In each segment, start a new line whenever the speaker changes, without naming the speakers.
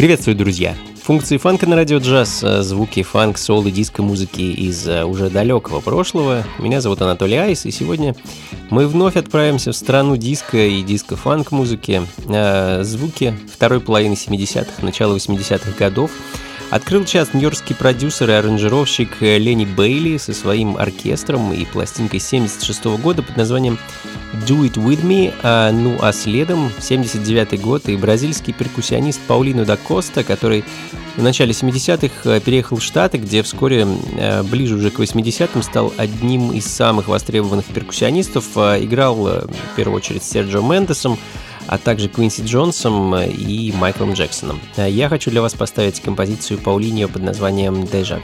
Приветствую, друзья! Функции фанка на радио джаз, э, звуки фанк, сол и диско-музыки из э, уже далекого прошлого. Меня зовут Анатолий Айс, и сегодня мы вновь отправимся в страну диска и диско-фанк музыки. Э, звуки второй половины 70-х, начала 80-х годов. Открыл час нью-йоркский продюсер и аранжировщик Ленни Бейли со своим оркестром и пластинкой 76 года под названием Do It With Me, а, ну а следом 79 год и бразильский перкуссионист Паулино да Коста, который в начале 70-х э, переехал в Штаты, где вскоре, э, ближе уже к 80-м, стал одним из самых востребованных перкуссионистов, э, играл в первую очередь с Серджио Мендесом, а также Квинси Джонсом и Майклом Джексоном. Я хочу для вас поставить композицию Паулинио под названием «Deja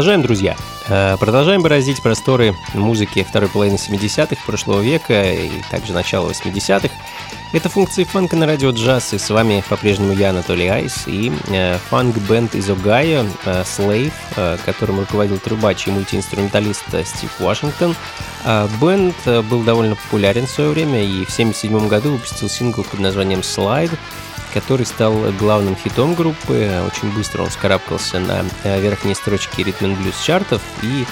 Продолжаем, друзья. Э, продолжаем бороздить просторы музыки второй половины 70-х прошлого века и также начала 80-х. Это функции фанка на радио джаз, и с вами по-прежнему я, Анатолий Айс, и э, фанк-бенд из Огайо, э, Slave, которым руководил трубач и мультиинструменталист Стив Вашингтон. Бенд был довольно популярен в свое время и в 1977 году выпустил сингл под названием «Slide», который стал главным хитом группы. Очень быстро он скарабкался на верхние строчки ритм and блюз чартов и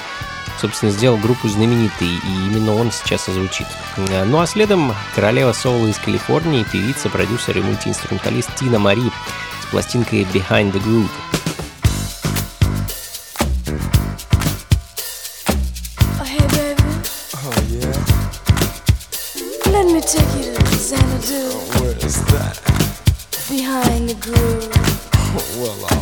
собственно, сделал группу знаменитой, и именно он сейчас и звучит. Э, ну а следом королева соло из Калифорнии, певица, продюсер и мультиинструменталист Тина Мари с пластинкой Behind the Groove.
take you behind the groove.
well, alright.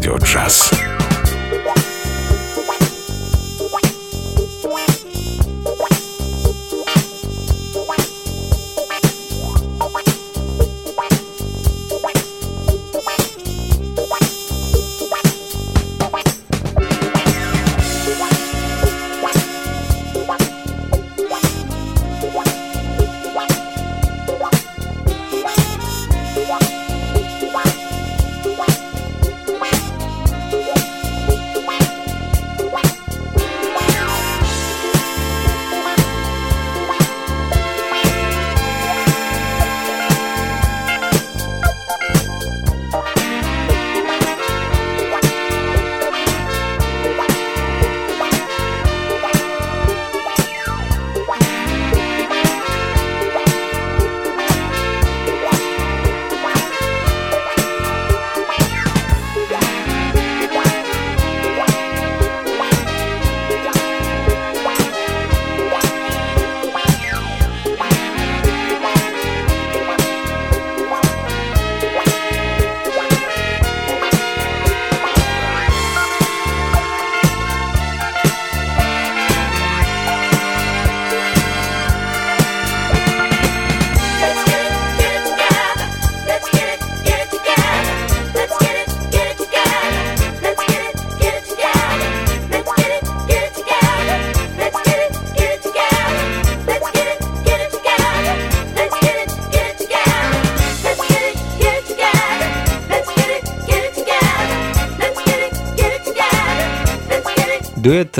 Радио джаз.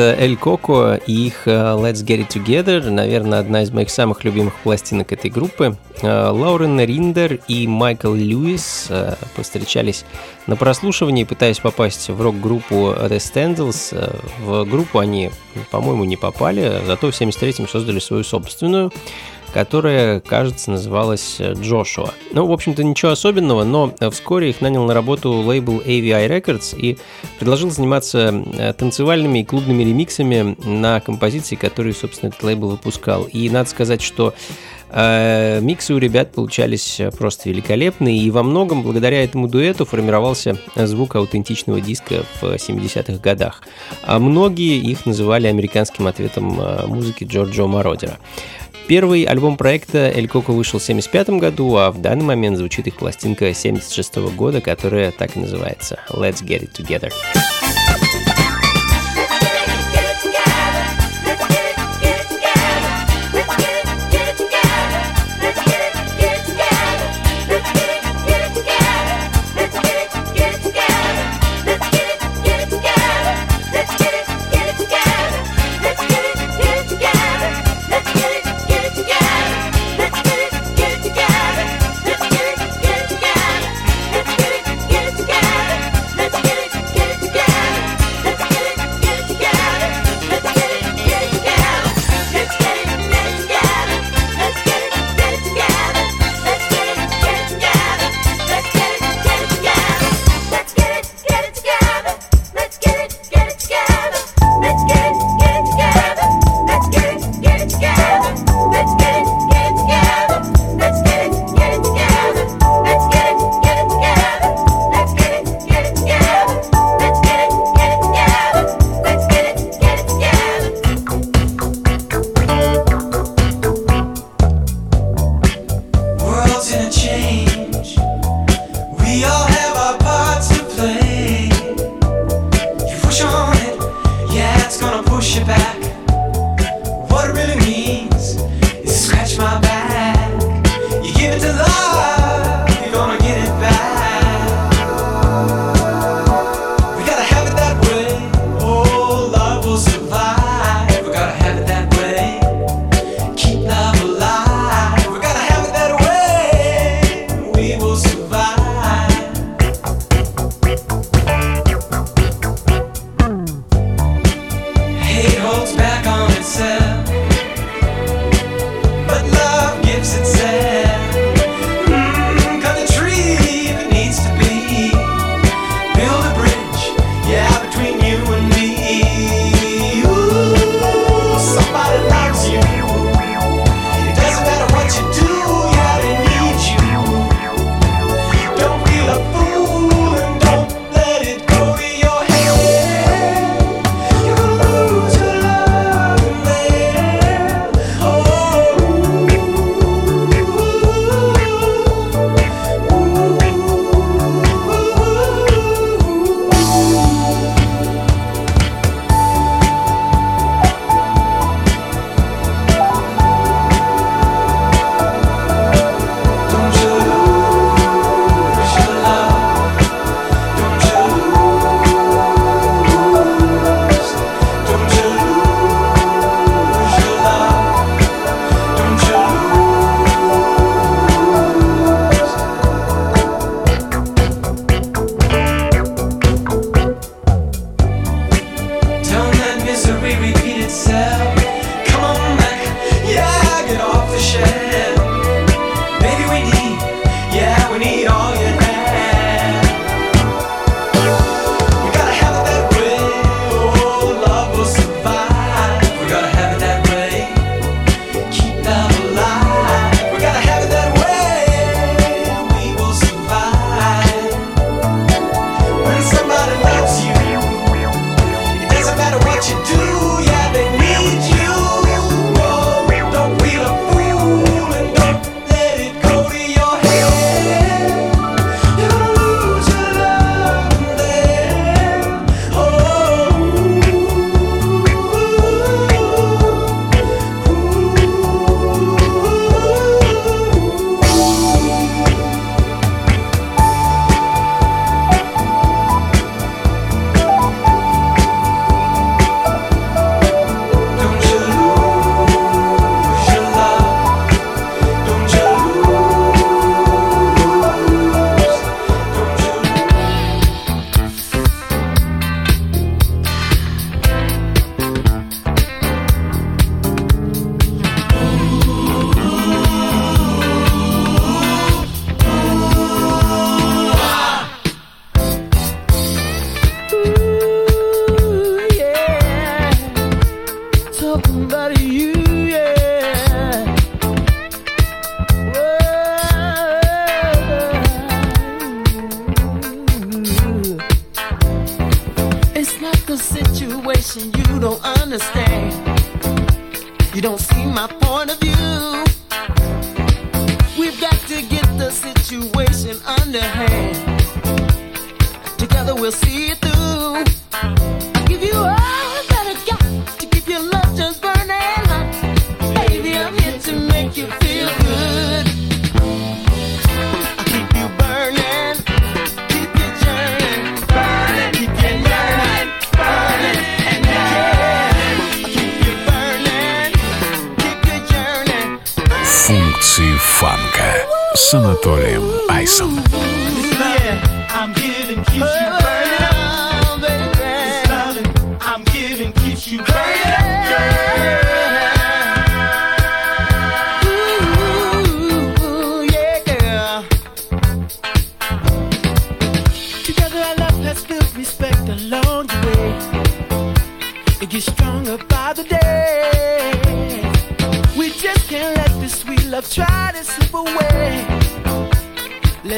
Э, Эль Коко и их э, Let's Get It Together, наверное, одна из моих самых любимых пластинок этой группы. Э, Лаурен Риндер и Майкл Льюис повстречались на прослушивании, пытаясь попасть в рок-группу The Standals. В группу они, по-моему, не попали, зато в 73-м создали свою собственную которая, кажется, называлась Джошуа. Ну, в общем-то, ничего особенного, но вскоре их нанял на работу лейбл AVI Records и предложил заниматься э, танцевальными и клубными ремиксами на композиции, которые, собственно, этот лейбл выпускал. И надо сказать, что э, миксы у ребят получались просто великолепные, и во многом благодаря этому дуэту формировался звук аутентичного диска в 70-х годах. А многие их называли американским ответом э, музыки Джорджо Мородера. Первый альбом проекта «Эль Коко» вышел в 1975 году, а в данный момент звучит их пластинка 1976 года, которая так и называется «Let's Get It Together».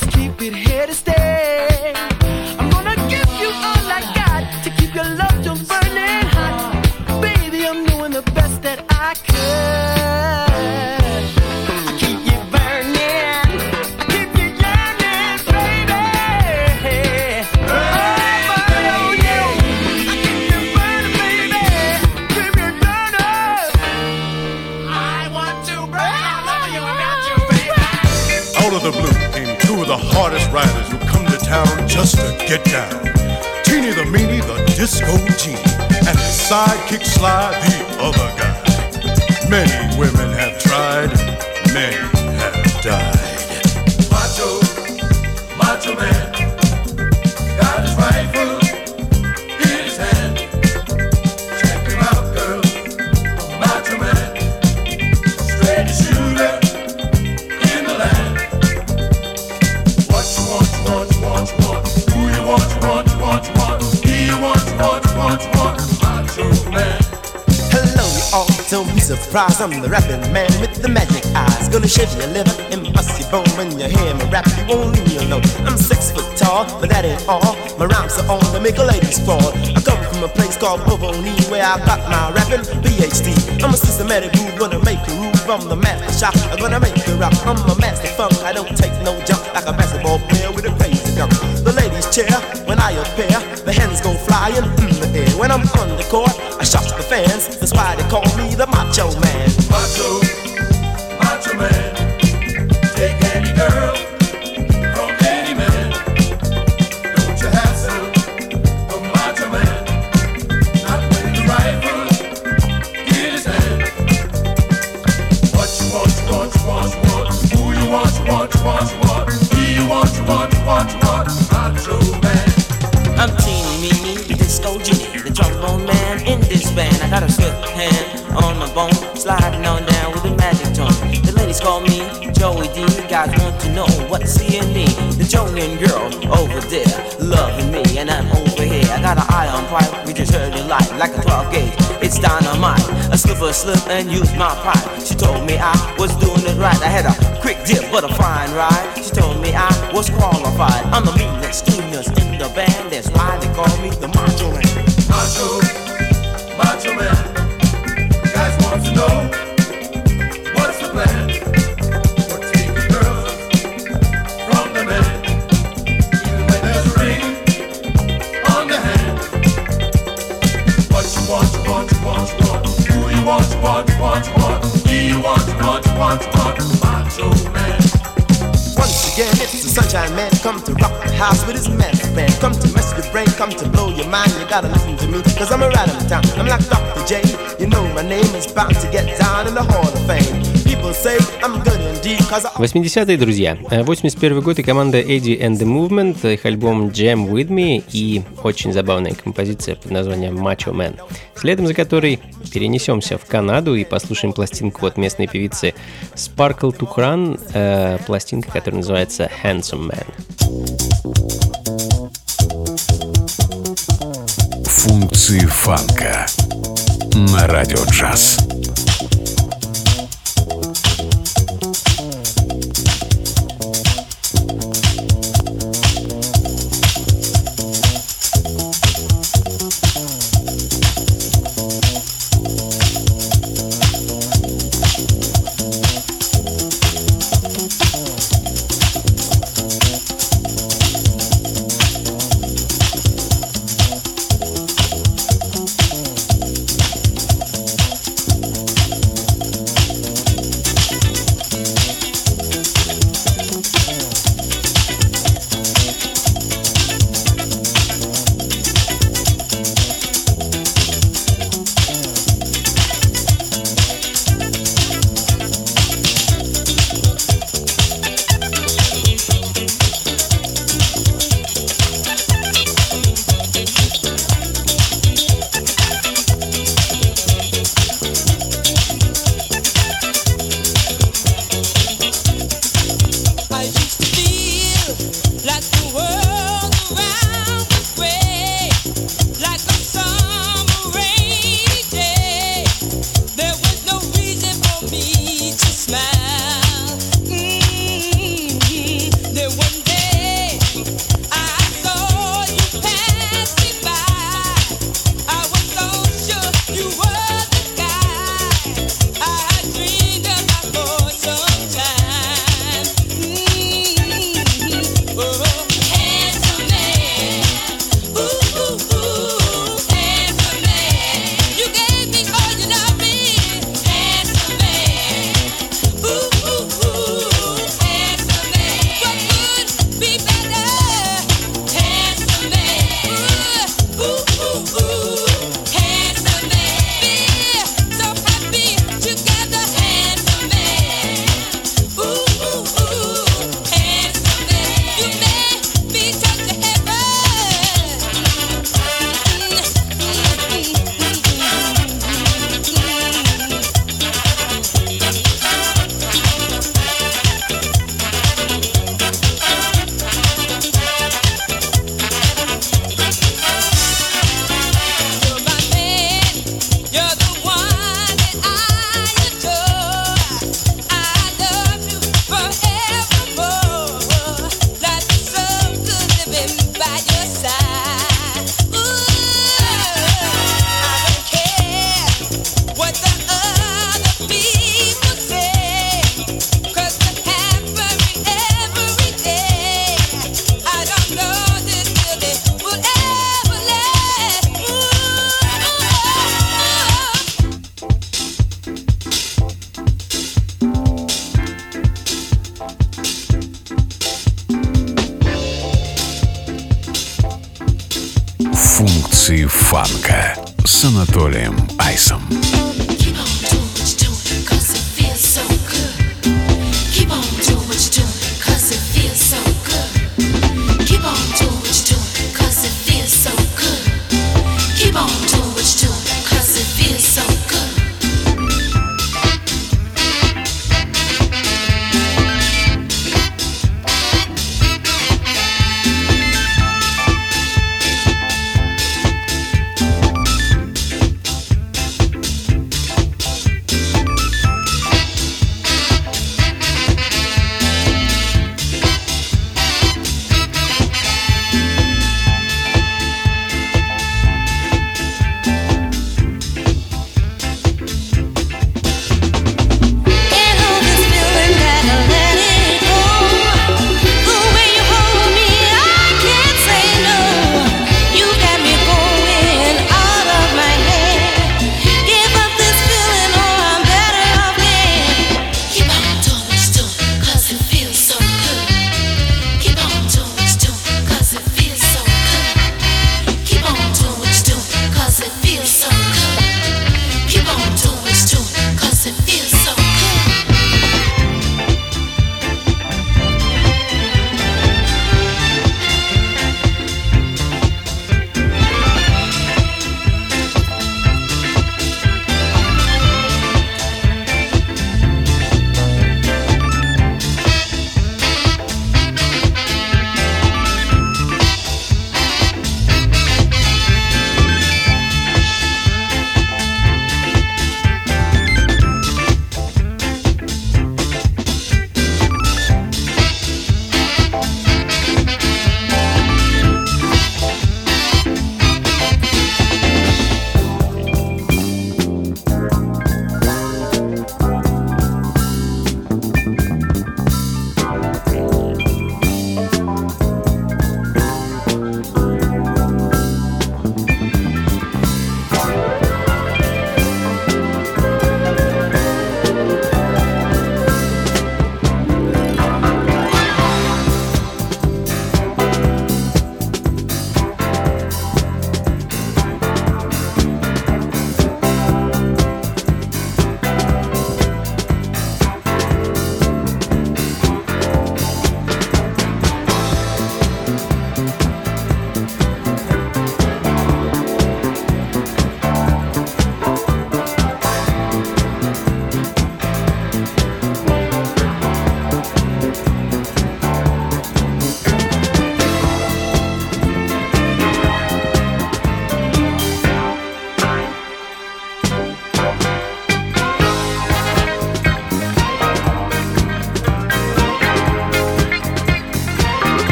Let's keep it here to stay.
Town just to get down. Teeny the meanie, the disco genie, and his sidekick Sly, the other guy. Many women have tried, many have died.
Macho, macho man
Surprised. I'm the rapping man with the magic eyes. Gonna shave your liver and bust your bone when you hear me rap. You won't leave me. I'm six foot tall, but that ain't all. My rhymes are on to make a lady sprawl. I come from a place called Bovoni where I got my rapping PhD. I'm a systematic groove, gonna make you move from the master shop. I'm gonna make you rock. I'm a master funk. I don't take no jump like a basketball player with a. Cheer when I appear. The hens go flying in the air. When I'm on the court, I shock the fans. That's why they call me the Macho Man.
Macho, macho man.
Know what's seeing me. The Jonian girl over there, loving me, and I'm over here. I got an eye on pipe, we just heard it light like a 12 gauge. It's dynamite. I slip a slip and use my pipe. She told me I was doing it right. I had a quick dip, but a fine ride. She told me I was qualified. I'm the meanest, keenest in the band. That's why they call me the Macho Man.
Macho, macho man. Want. Macho man.
Once again, it's the Sunshine Man. Come to rock the house with his magic band. Come to mess your brain, come to blow your mind. You gotta listen to me, cause I'm a ride in town. I'm like Dr. J. You know my name is bound to get down in the Hall of Fame. People say I'm good indeed, cause I
80-е, друзья. Э, 81 год и команда Eddie and the Movement, их альбом Jam With Me и очень забавная композиция под названием Macho Man. Следом за которой перенесемся в Канаду и послушаем пластинку от местной певицы Sparkle to Run, э, пластинка, которая называется Handsome Man.
Функции фанка на радио джаз.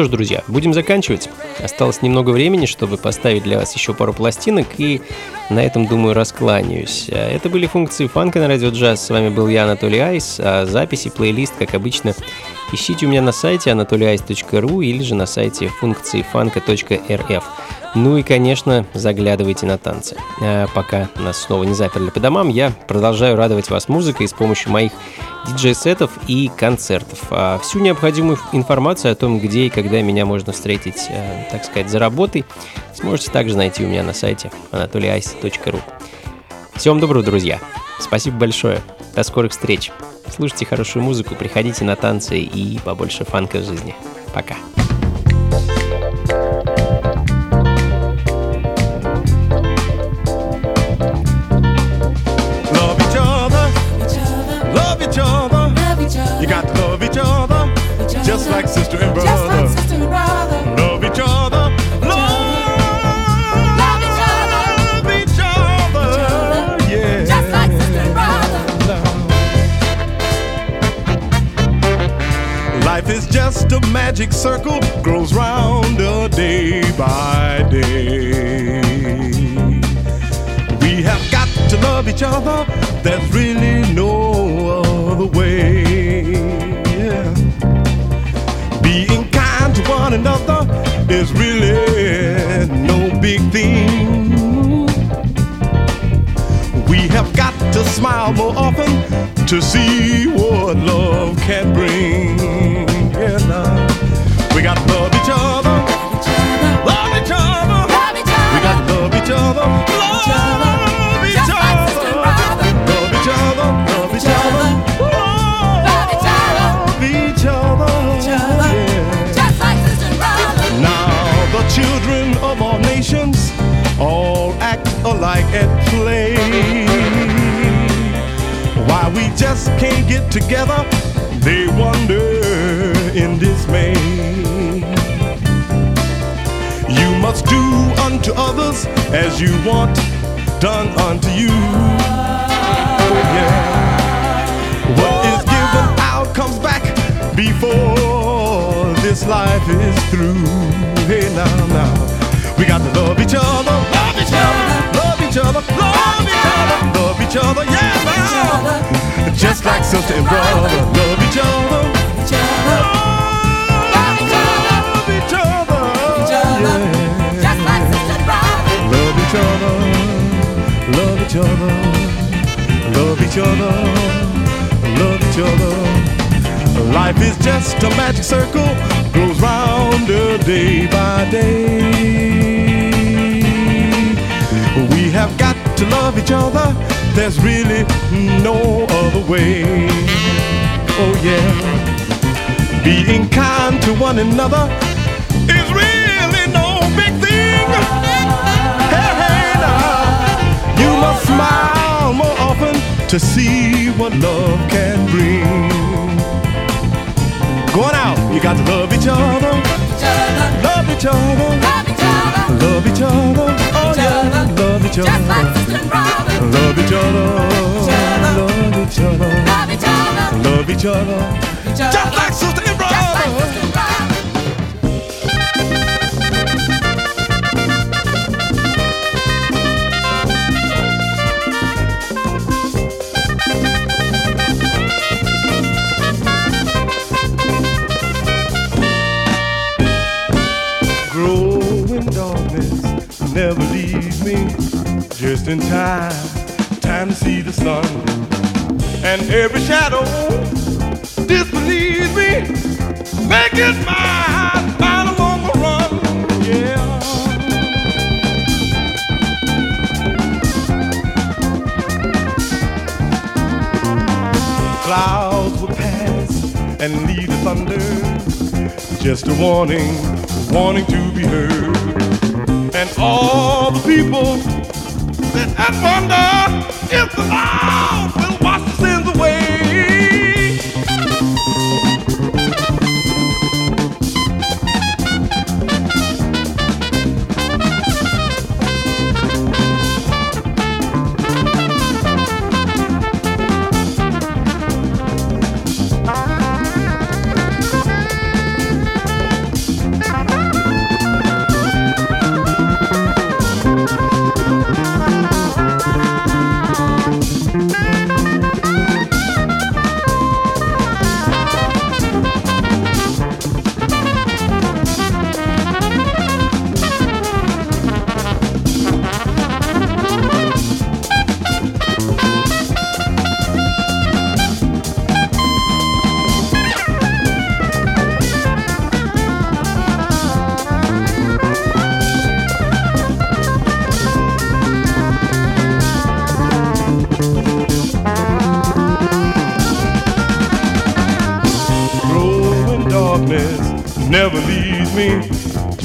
Что ж, друзья, будем заканчивать. Осталось немного времени, чтобы поставить для вас еще пару пластинок, и на этом, думаю, раскланяюсь. А Это были функции фанка на радио джаз. С вами был я, Анатолий Айс. А записи, плейлист, как обычно, ищите у меня на сайте anatolyice.ru или же на сайте функции фанка.рф. Ну и, конечно, заглядывайте на танцы. А пока нас снова не заперли по домам, я продолжаю радовать вас музыкой с помощью моих диджей-сетов и концертов. А всю необходимую информацию о том, где и когда меня можно встретить, э, так сказать, за работой, сможете также найти у меня на сайте anatolyice.ru. Всем доброго, друзья! Спасибо большое. До скорых встреч. Слушайте хорошую музыку, приходите на танцы и побольше фанка в жизни. Пока.
Circle, grows round a day by day. We have got to love each other, there's really no other way. Being kind to one another is really no big thing. We have got to smile more often to see what love can bring. Just can't get together, they wonder in dismay. You must do unto others as you want done unto you. Oh, yeah. What is given out comes back before this life is through. Hey, now, now. We got to love each other, love each other, love each other, love each other, yeah, each other. just like sister and brother, love each other. Love each other. Love each other. Love each other. Love each other. Love each other. Love each other. Life is just a magic circle, goes rounder day by day. We have got to love each other there's really no other way. Oh, yeah. Being kind to one another is really no big thing. Hey, hey, now. You must smile more often to see what love can bring. Going out, you got to love each other. Love each other. Love each other. Oh, yeah. other. Love each other. Love each other. Love each other. Love each other. Just like sister and brother. Just in time time to see the sun. And every shadow disbelieves me make it mine. Run yeah. Clouds will pass and leave the thunder. Just a warning, warning to be heard. And all the people sit and wonder if the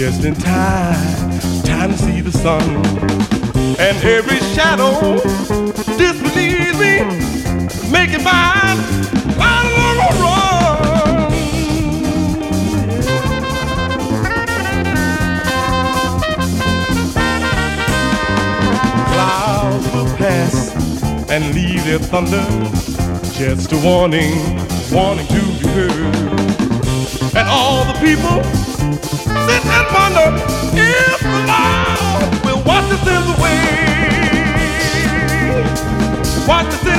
just in time, time to see the sun. And every shadow disbelieves me, make it mine, run. Clouds will pass and leave their thunder, just a warning, warning to be heard. And all the people wonder if the thing? will wash